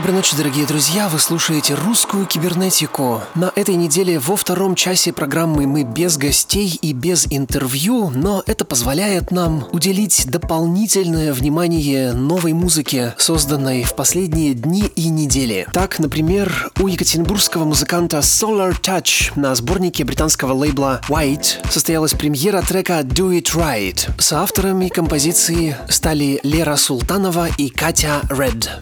Доброй ночи, дорогие друзья! Вы слушаете «Русскую кибернетику». На этой неделе во втором часе программы мы без гостей и без интервью, но это позволяет нам уделить дополнительное внимание новой музыке, созданной в последние дни и недели. Так, например, у екатеринбургского музыканта Solar Touch на сборнике британского лейбла White состоялась премьера трека Do It Right. Соавторами композиции стали Лера Султанова и Катя Ред.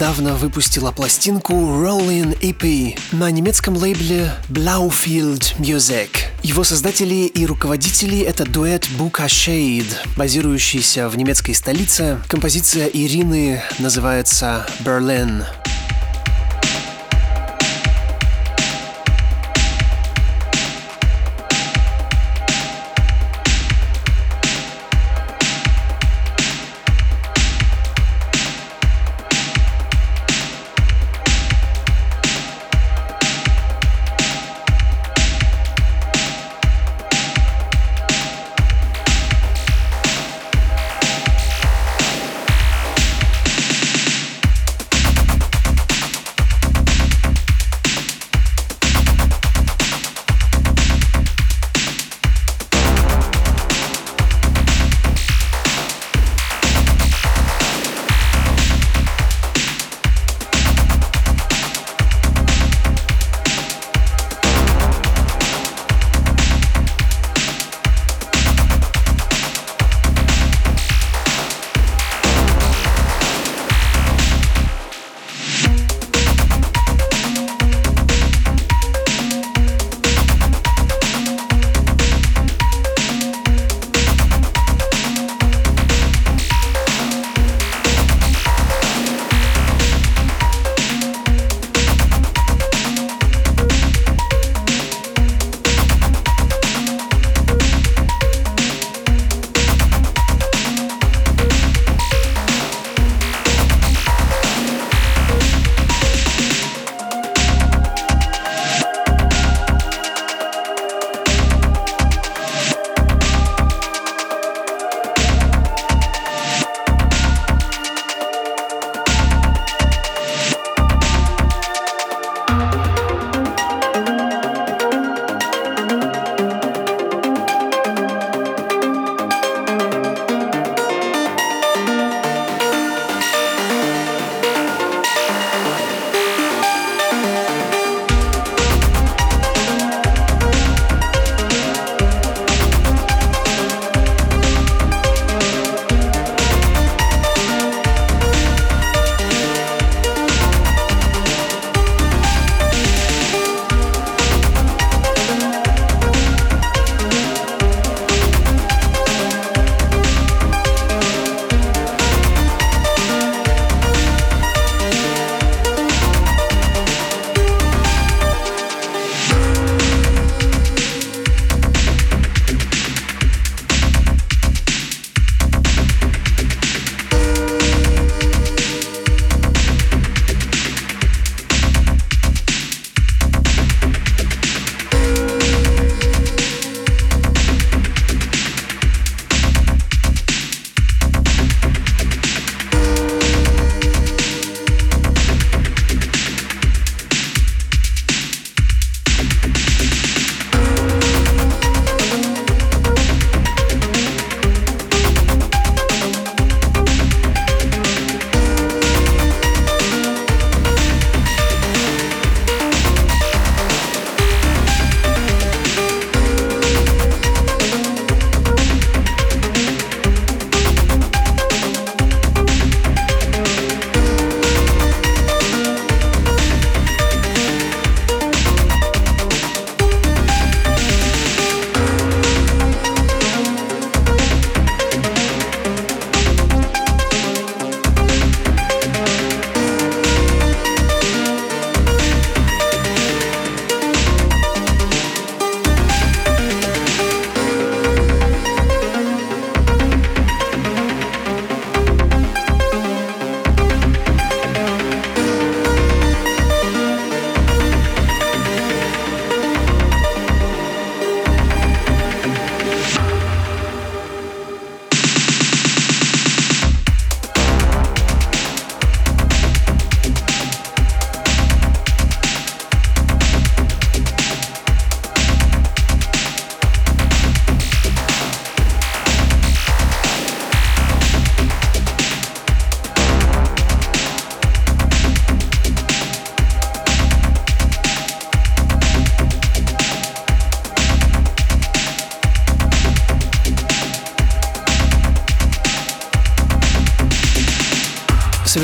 Недавно выпустила пластинку Rolling EP на немецком лейбле Blaufield Music. Его создатели и руководители — это дуэт Buka Shade, базирующийся в немецкой столице. Композиция Ирины называется «Berlin».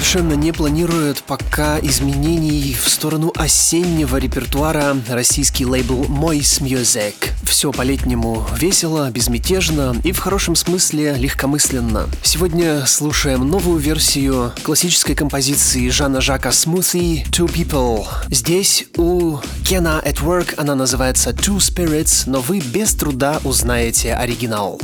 Совершенно не планирует пока изменений в сторону осеннего репертуара российский лейбл Mois Music. Все по-летнему весело, безмятежно и в хорошем смысле легкомысленно. Сегодня слушаем новую версию классической композиции Жана Жака Smoothie Two People. Здесь у Кена at Work она называется Two Spirits, но вы без труда узнаете оригинал.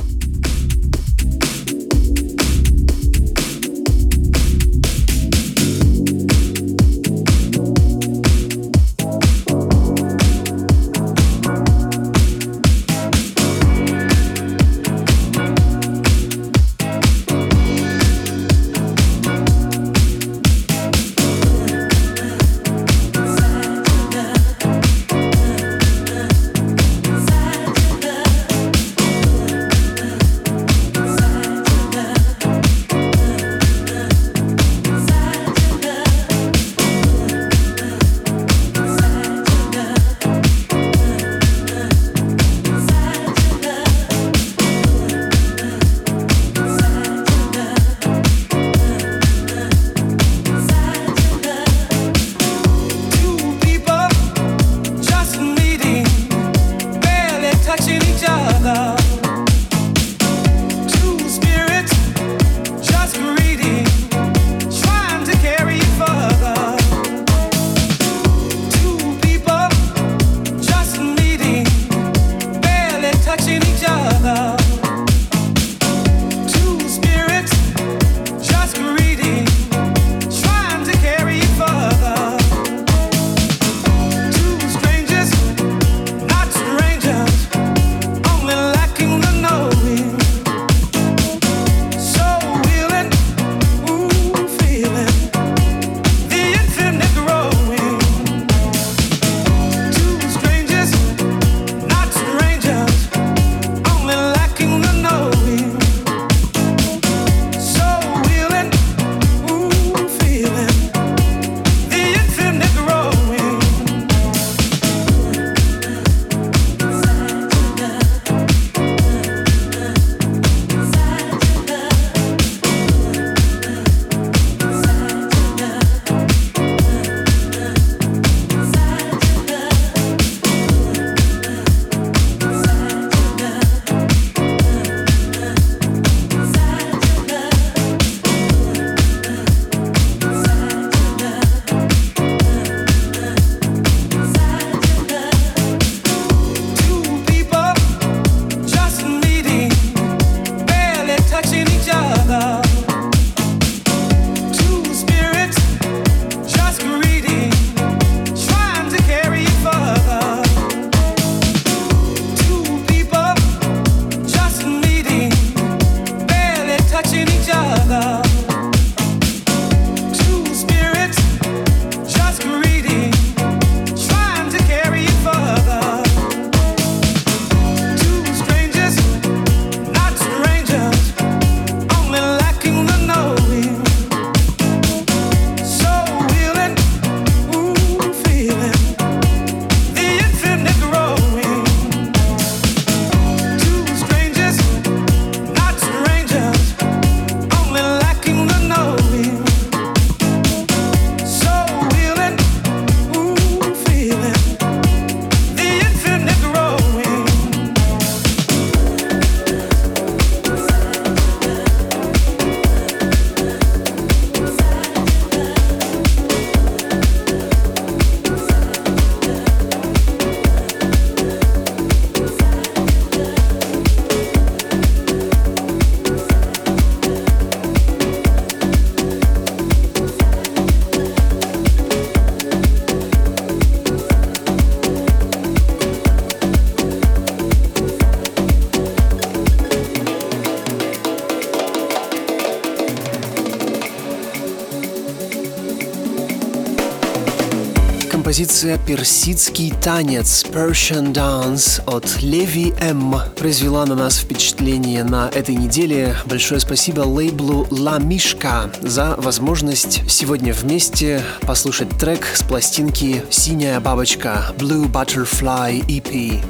Композиция «Персидский танец» Persian Dance от Леви М произвела на нас впечатление на этой неделе. Большое спасибо лейблу La Mishka за возможность сегодня вместе послушать трек с пластинки «Синяя бабочка» Blue Butterfly EP.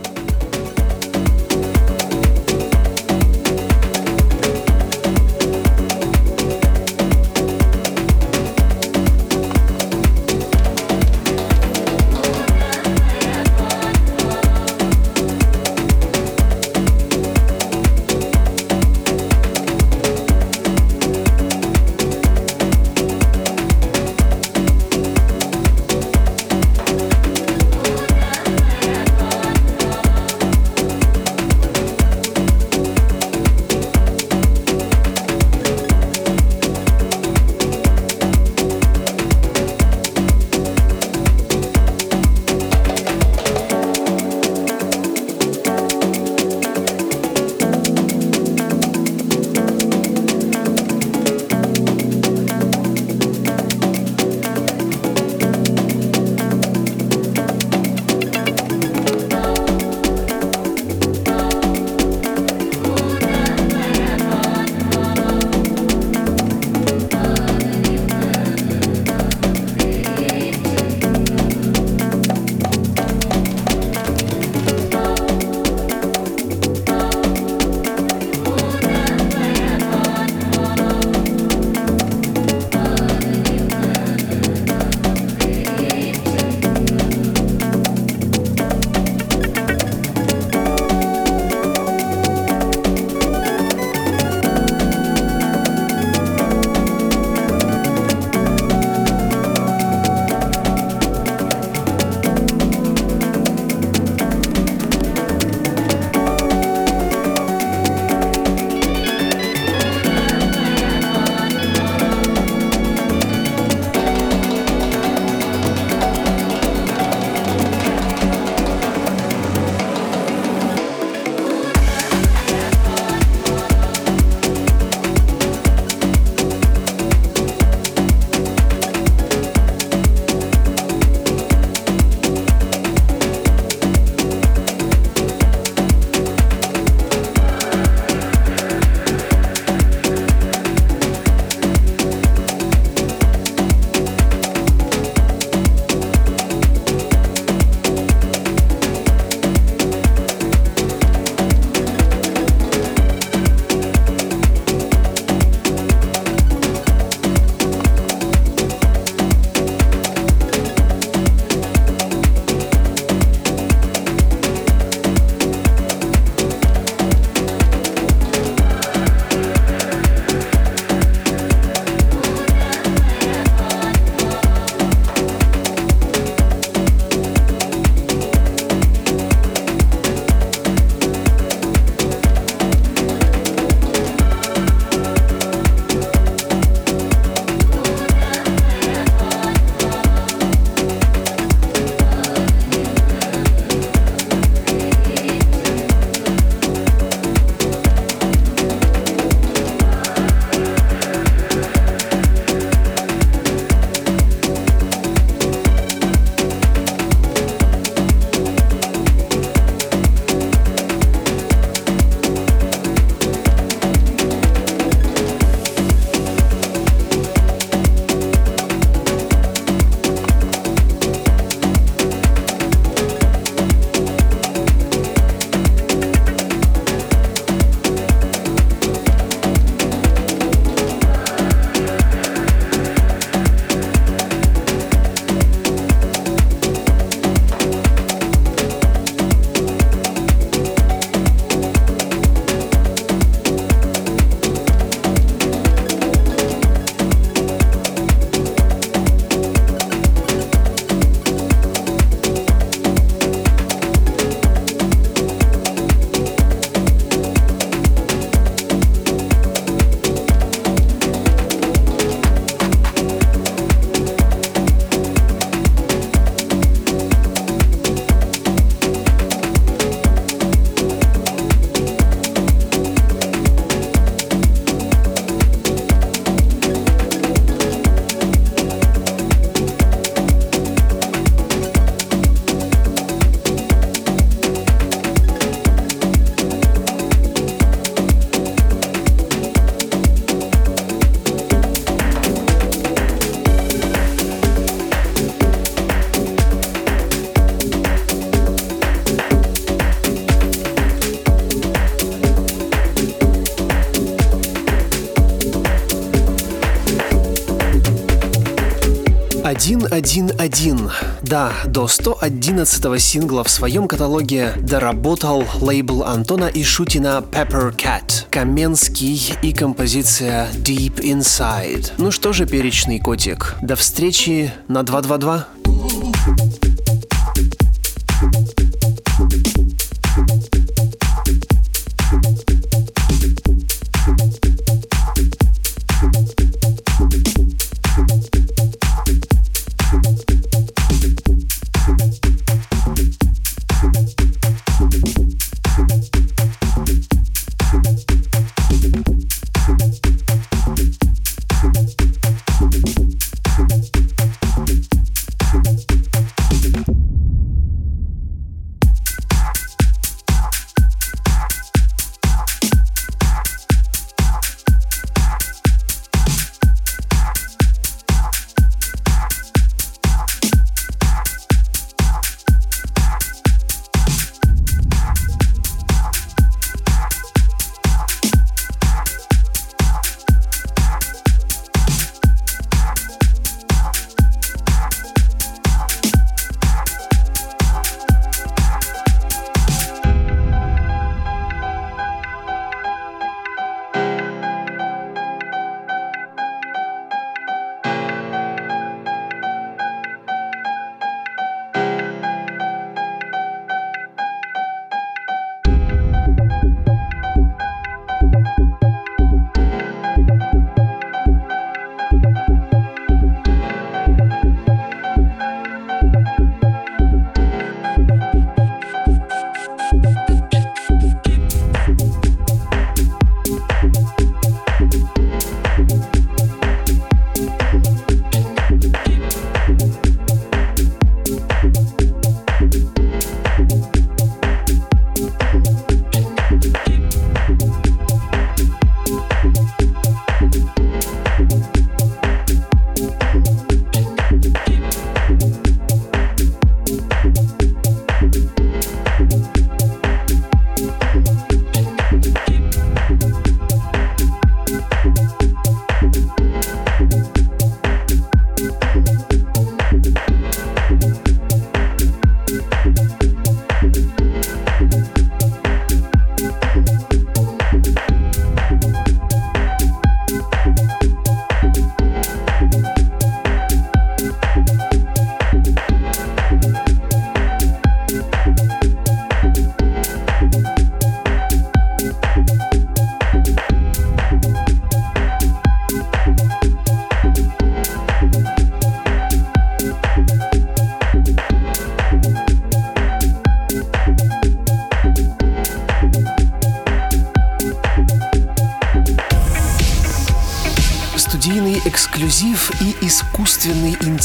111. Да, до 111 сингла в своем каталоге доработал лейбл Антона и Шутина Pepper Cat, Каменский и композиция Deep Inside. Ну что же, перечный котик, до встречи на 222.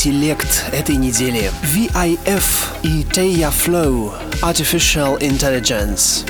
интеллект этой недели. VIF и Taya Flow Artificial Intelligence.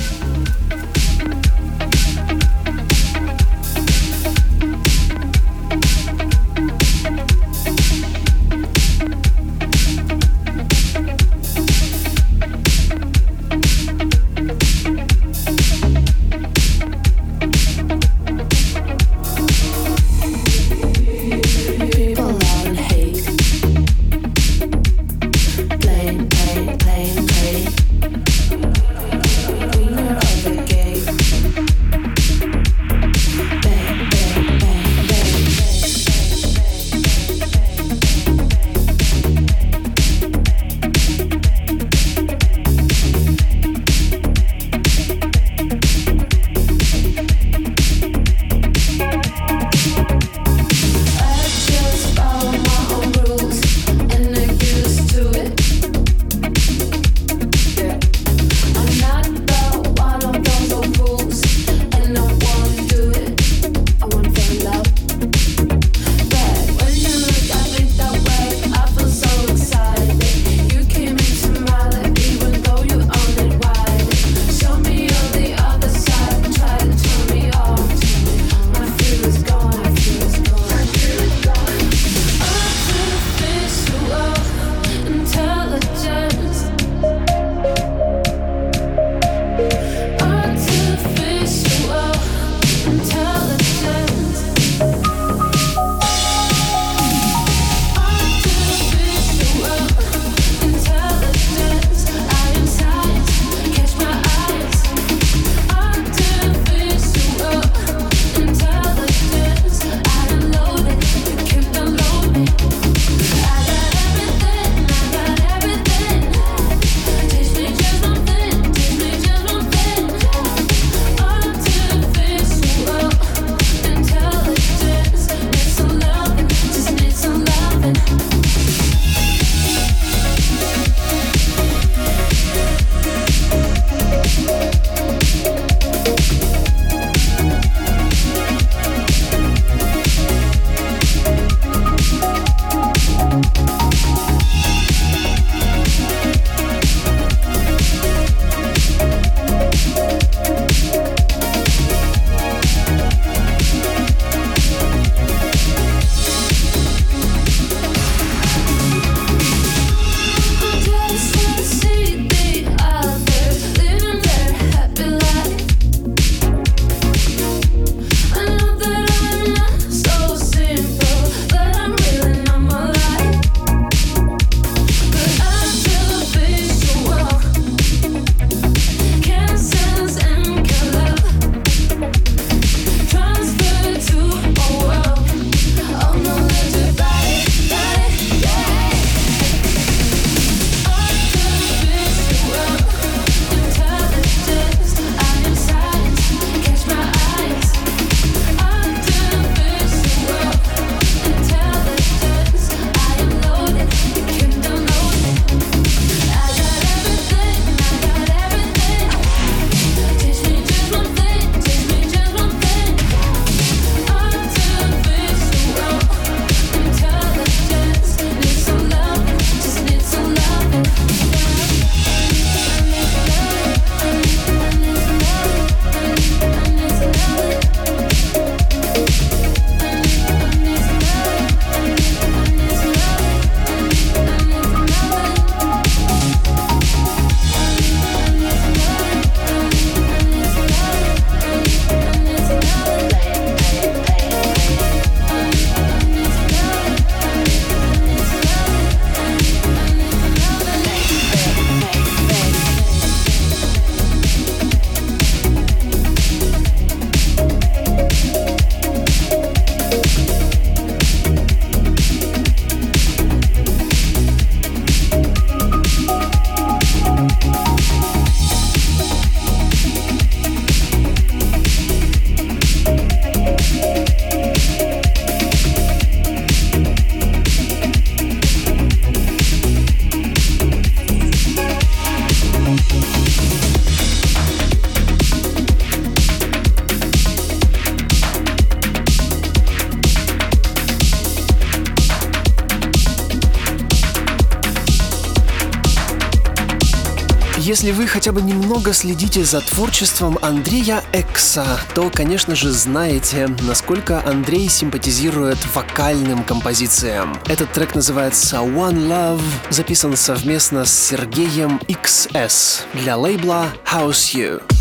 Если вы хотя бы немного следите за творчеством Андрея Экса, то, конечно же, знаете, насколько Андрей симпатизирует вокальным композициям. Этот трек называется One Love, записан совместно с Сергеем XS для лейбла House You.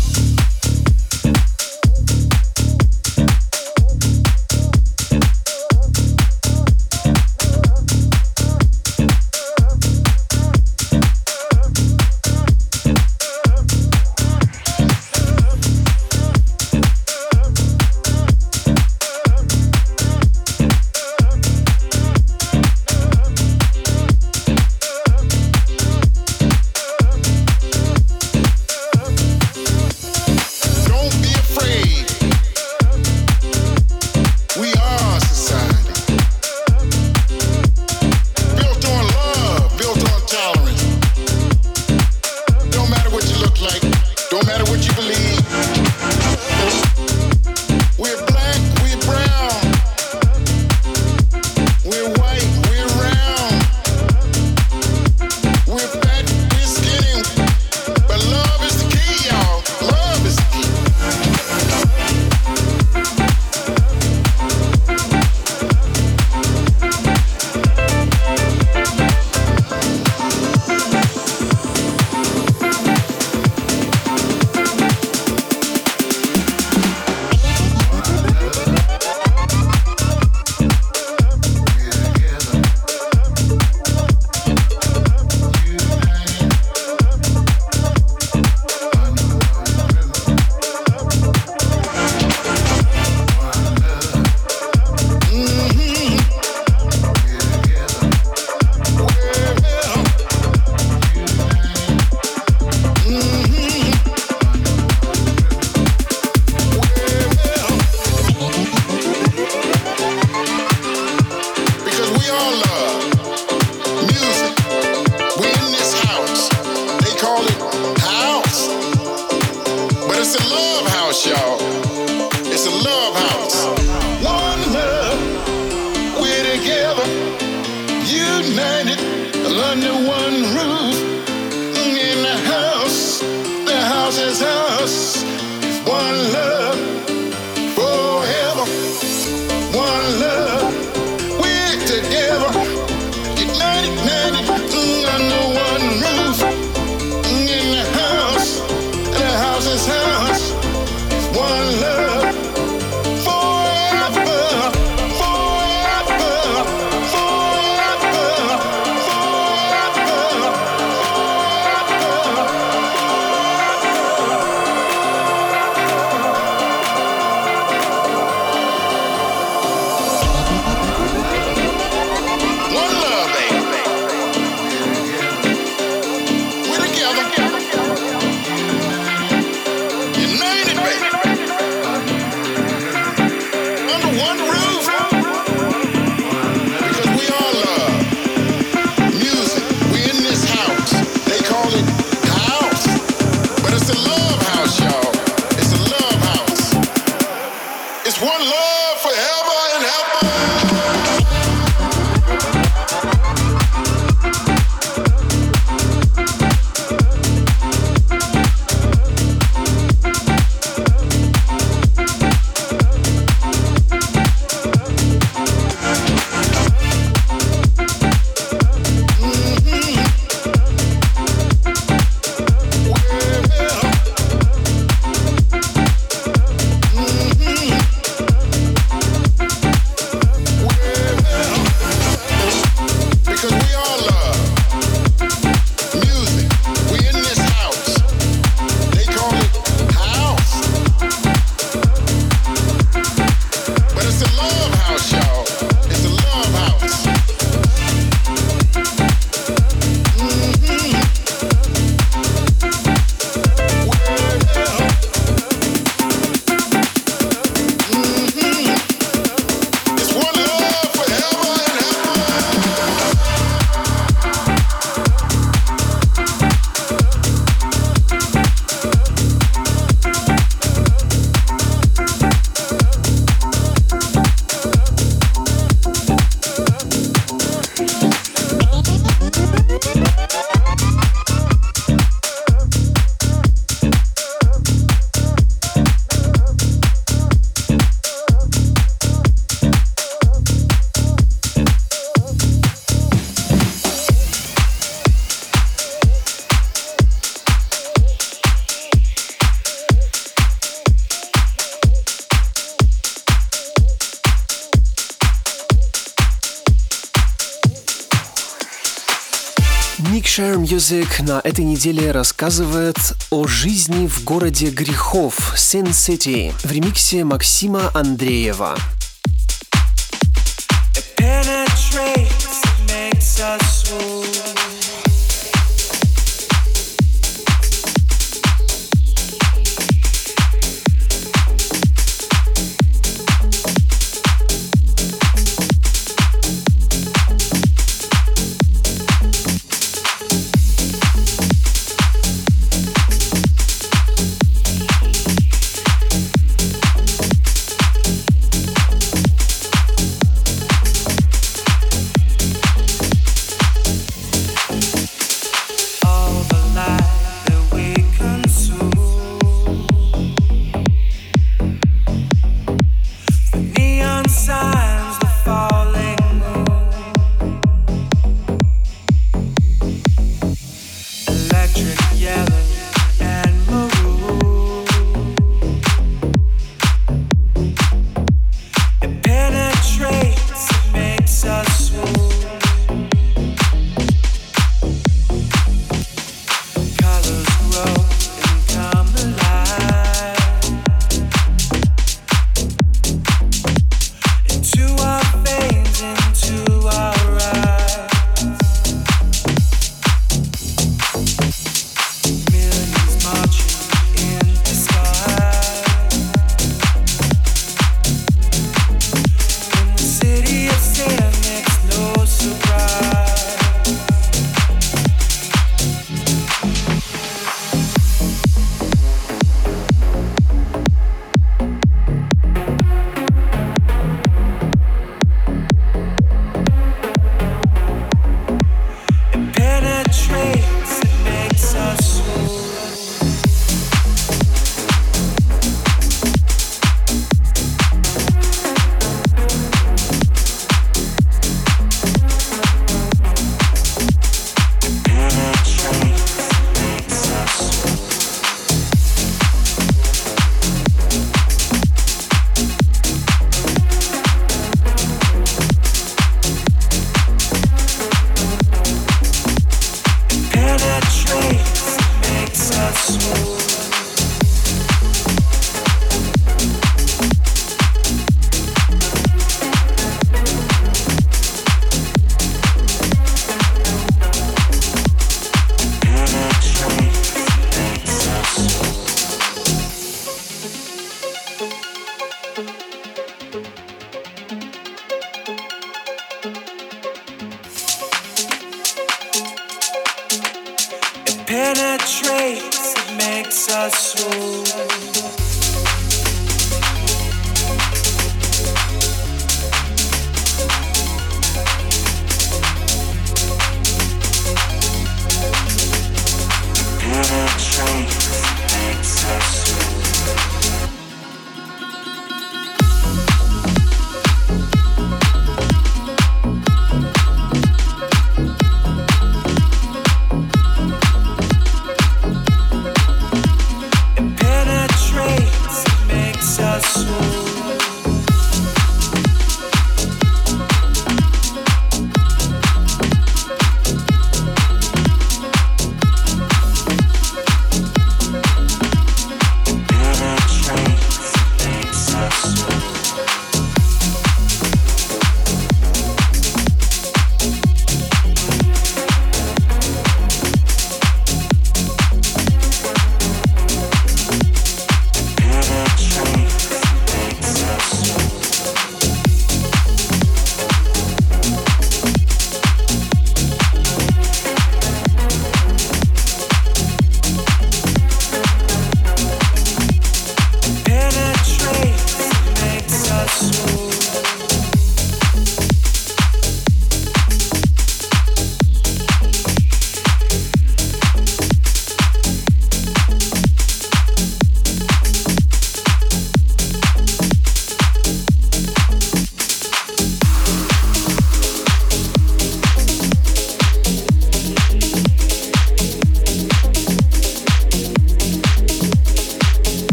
Music на этой неделе рассказывает о жизни в городе грехов Sin City в ремиксе Максима Андреева.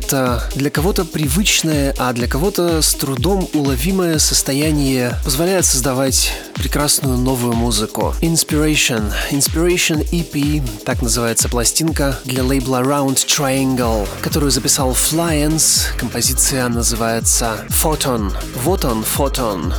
Это для кого-то привычное, а для кого-то с трудом уловимое состояние позволяет создавать прекрасную новую музыку. Inspiration. Inspiration EP, так называется пластинка для лейбла Round Triangle, которую записал Flyance. Композиция называется Photon. Вот он, Photon.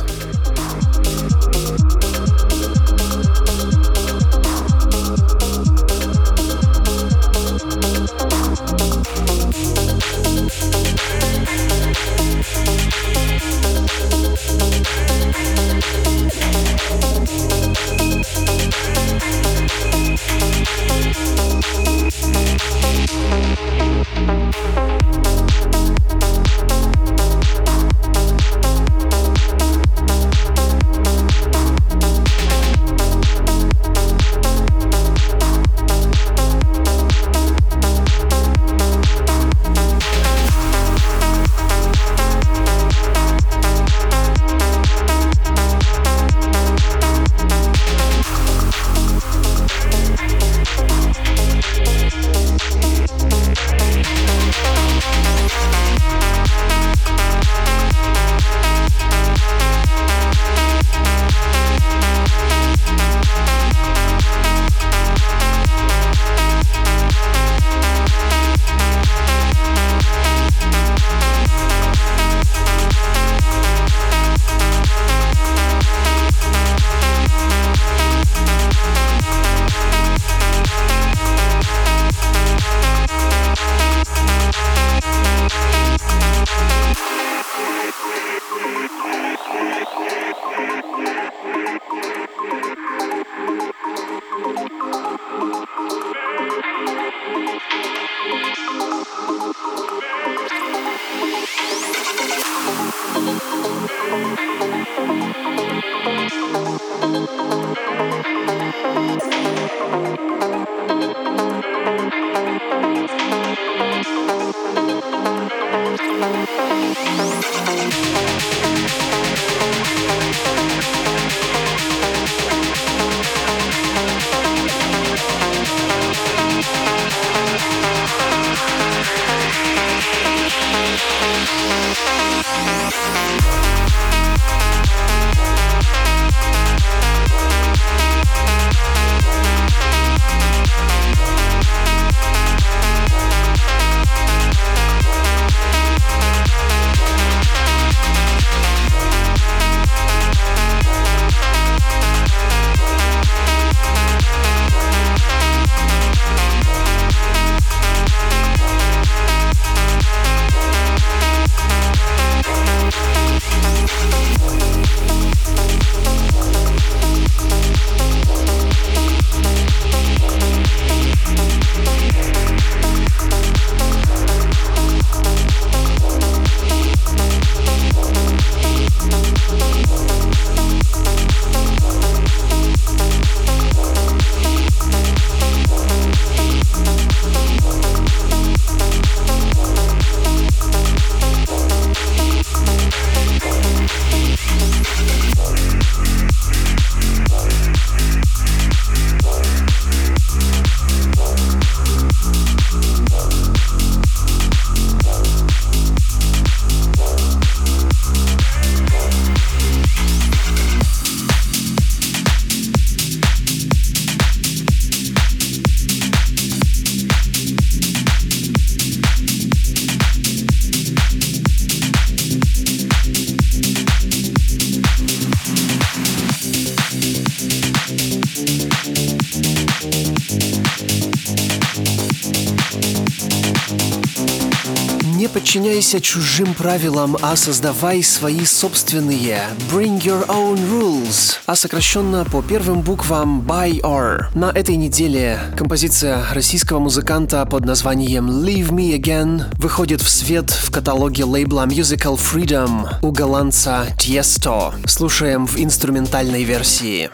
Подчиняйся чужим правилам, а создавай свои собственные. Bring your own rules. А сокращенно по первым буквам BY-R. На этой неделе композиция российского музыканта под названием Leave Me Again выходит в свет в каталоге лейбла Musical Freedom у голландца Tiesto. Слушаем в инструментальной версии.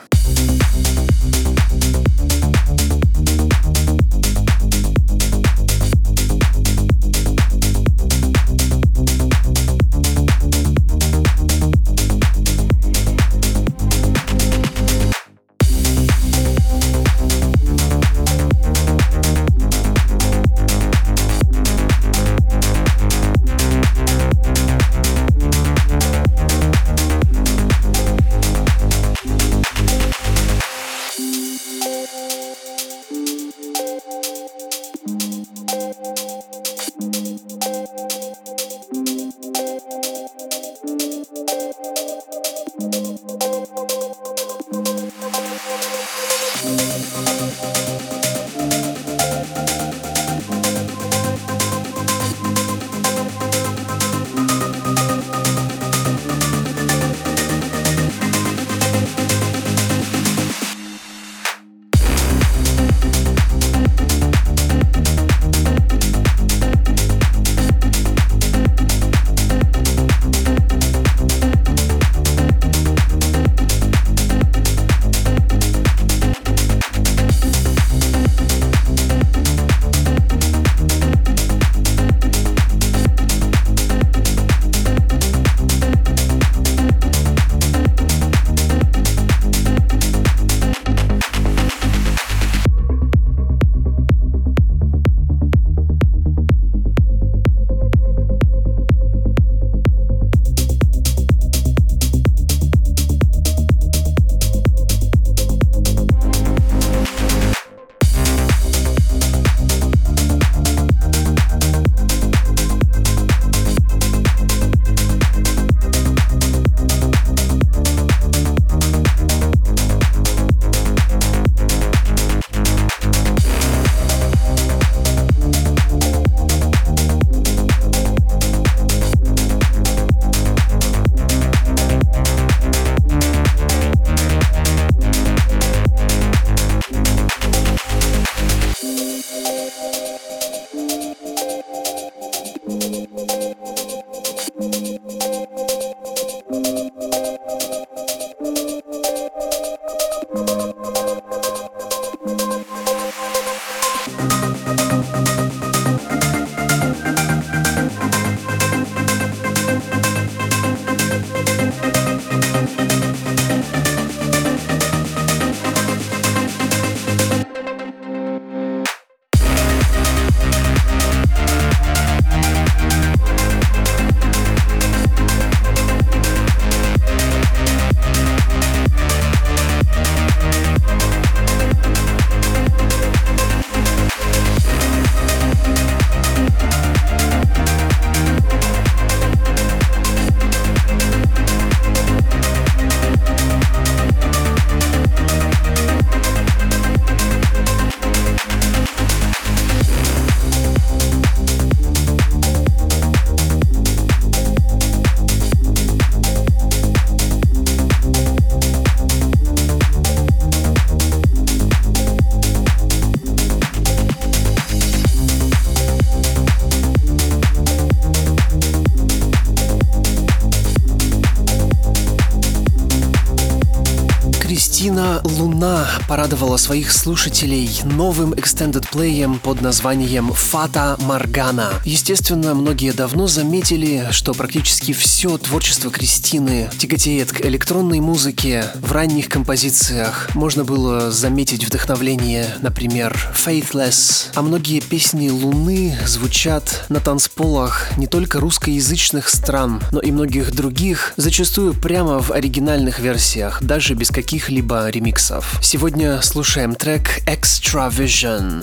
Порадовала своих слушателей новым extended плеем под названием «Фата Маргана». Естественно, многие давно заметили, что практически все творчество Кристины тяготеет к электронной музыке. В ранних композициях можно было заметить вдохновление, например, «Faithless», а многие песни Луны звучат на танцполах не только русскоязычных стран, но и многих других, зачастую прямо в оригинальных версиях, даже без каких-либо ремиксов. Сегодня слушаем трек Extra Vision.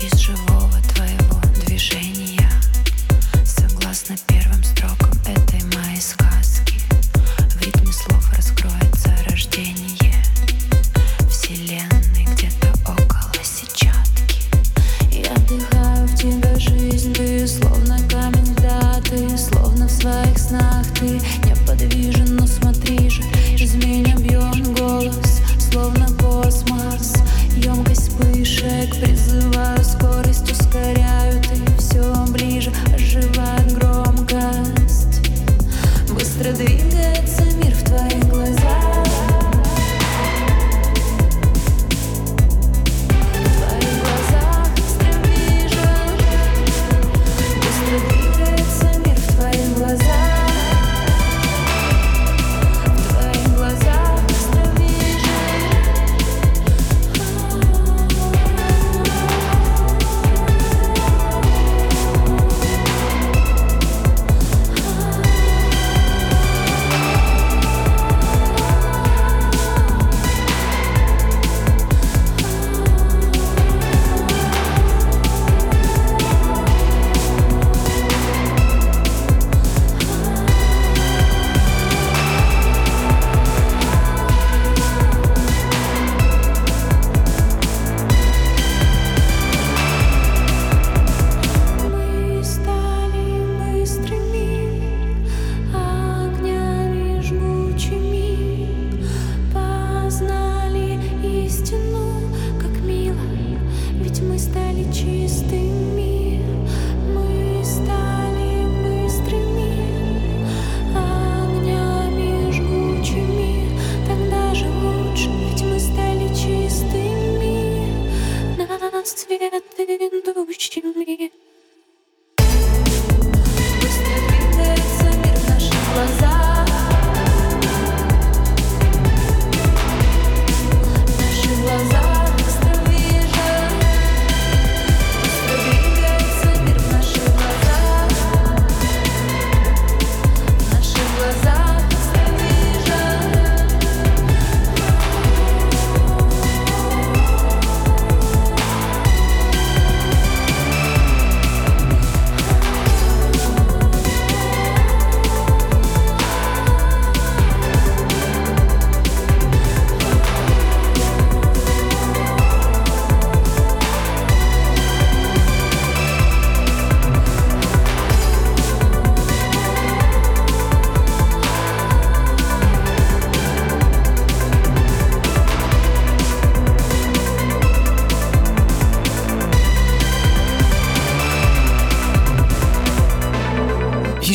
Из живого твоего движения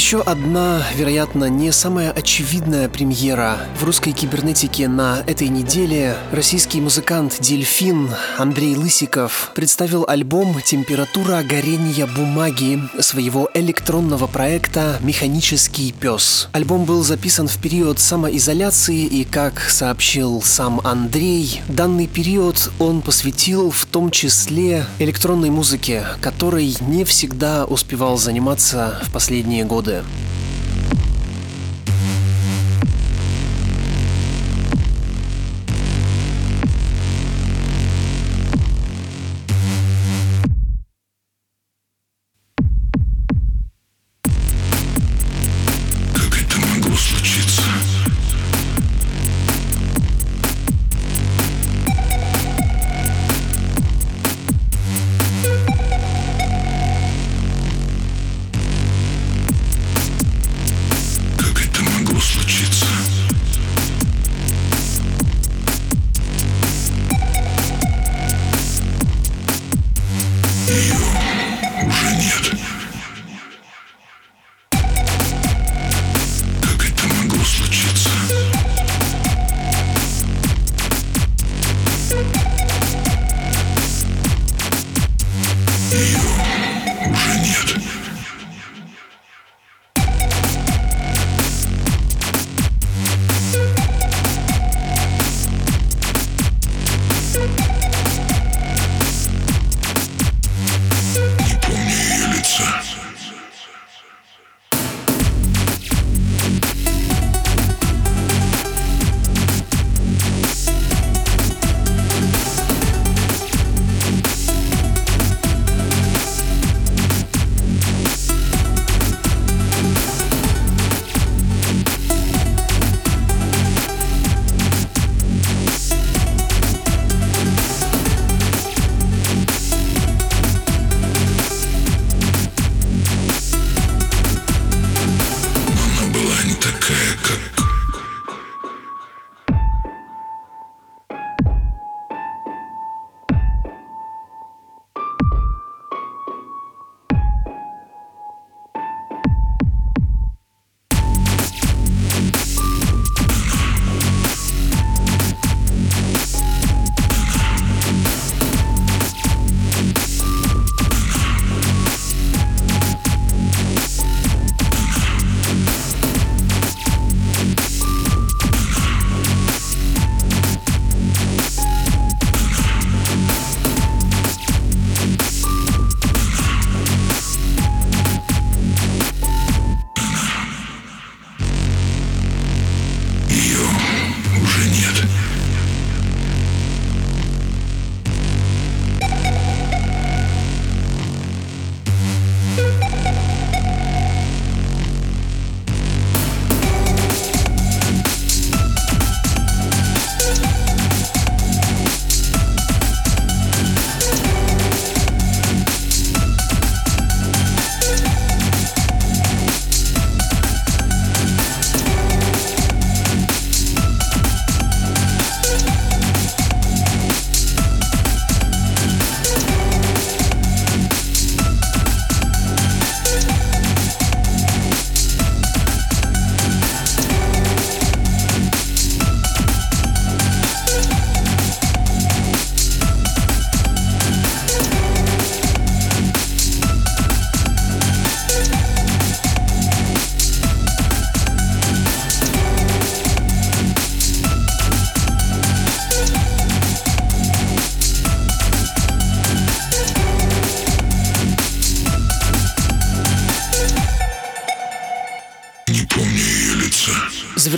Еще одна, вероятно, не самая очевидная премьера в русской кибернетике на этой неделе. Российский музыкант Дельфин Андрей Лысиков представил альбом «Температура горения бумаги» своего электронного проекта «Механический пес». Альбом был записан в период самоизоляции и, как сообщил сам Андрей, данный период он посвятил в том числе электронной музыке, которой не всегда успевал заниматься в последние годы. Как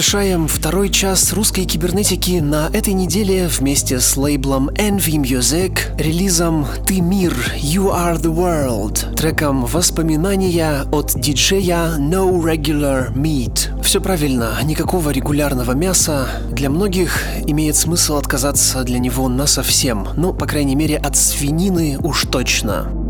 Завершаем второй час русской кибернетики на этой неделе вместе с лейблом Envy Music, релизом «Ты мир, You are the world», треком «Воспоминания» от диджея No Regular Meat. Все правильно, никакого регулярного мяса. Для многих имеет смысл отказаться для него на совсем, ну, по крайней мере, от свинины уж точно.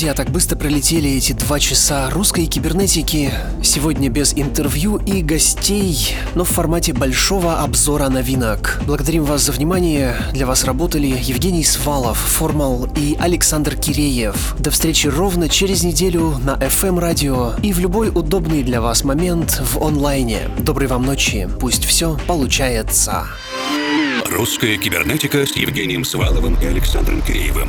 Друзья, так быстро пролетели эти два часа русской кибернетики. Сегодня без интервью и гостей, но в формате большого обзора новинок. Благодарим вас за внимание. Для вас работали Евгений Свалов, Формал и Александр Киреев. До встречи ровно через неделю на FM радио и в любой удобный для вас момент в онлайне. Доброй вам ночи. Пусть все получается. Русская кибернетика с Евгением Сваловым и Александром Киреевым.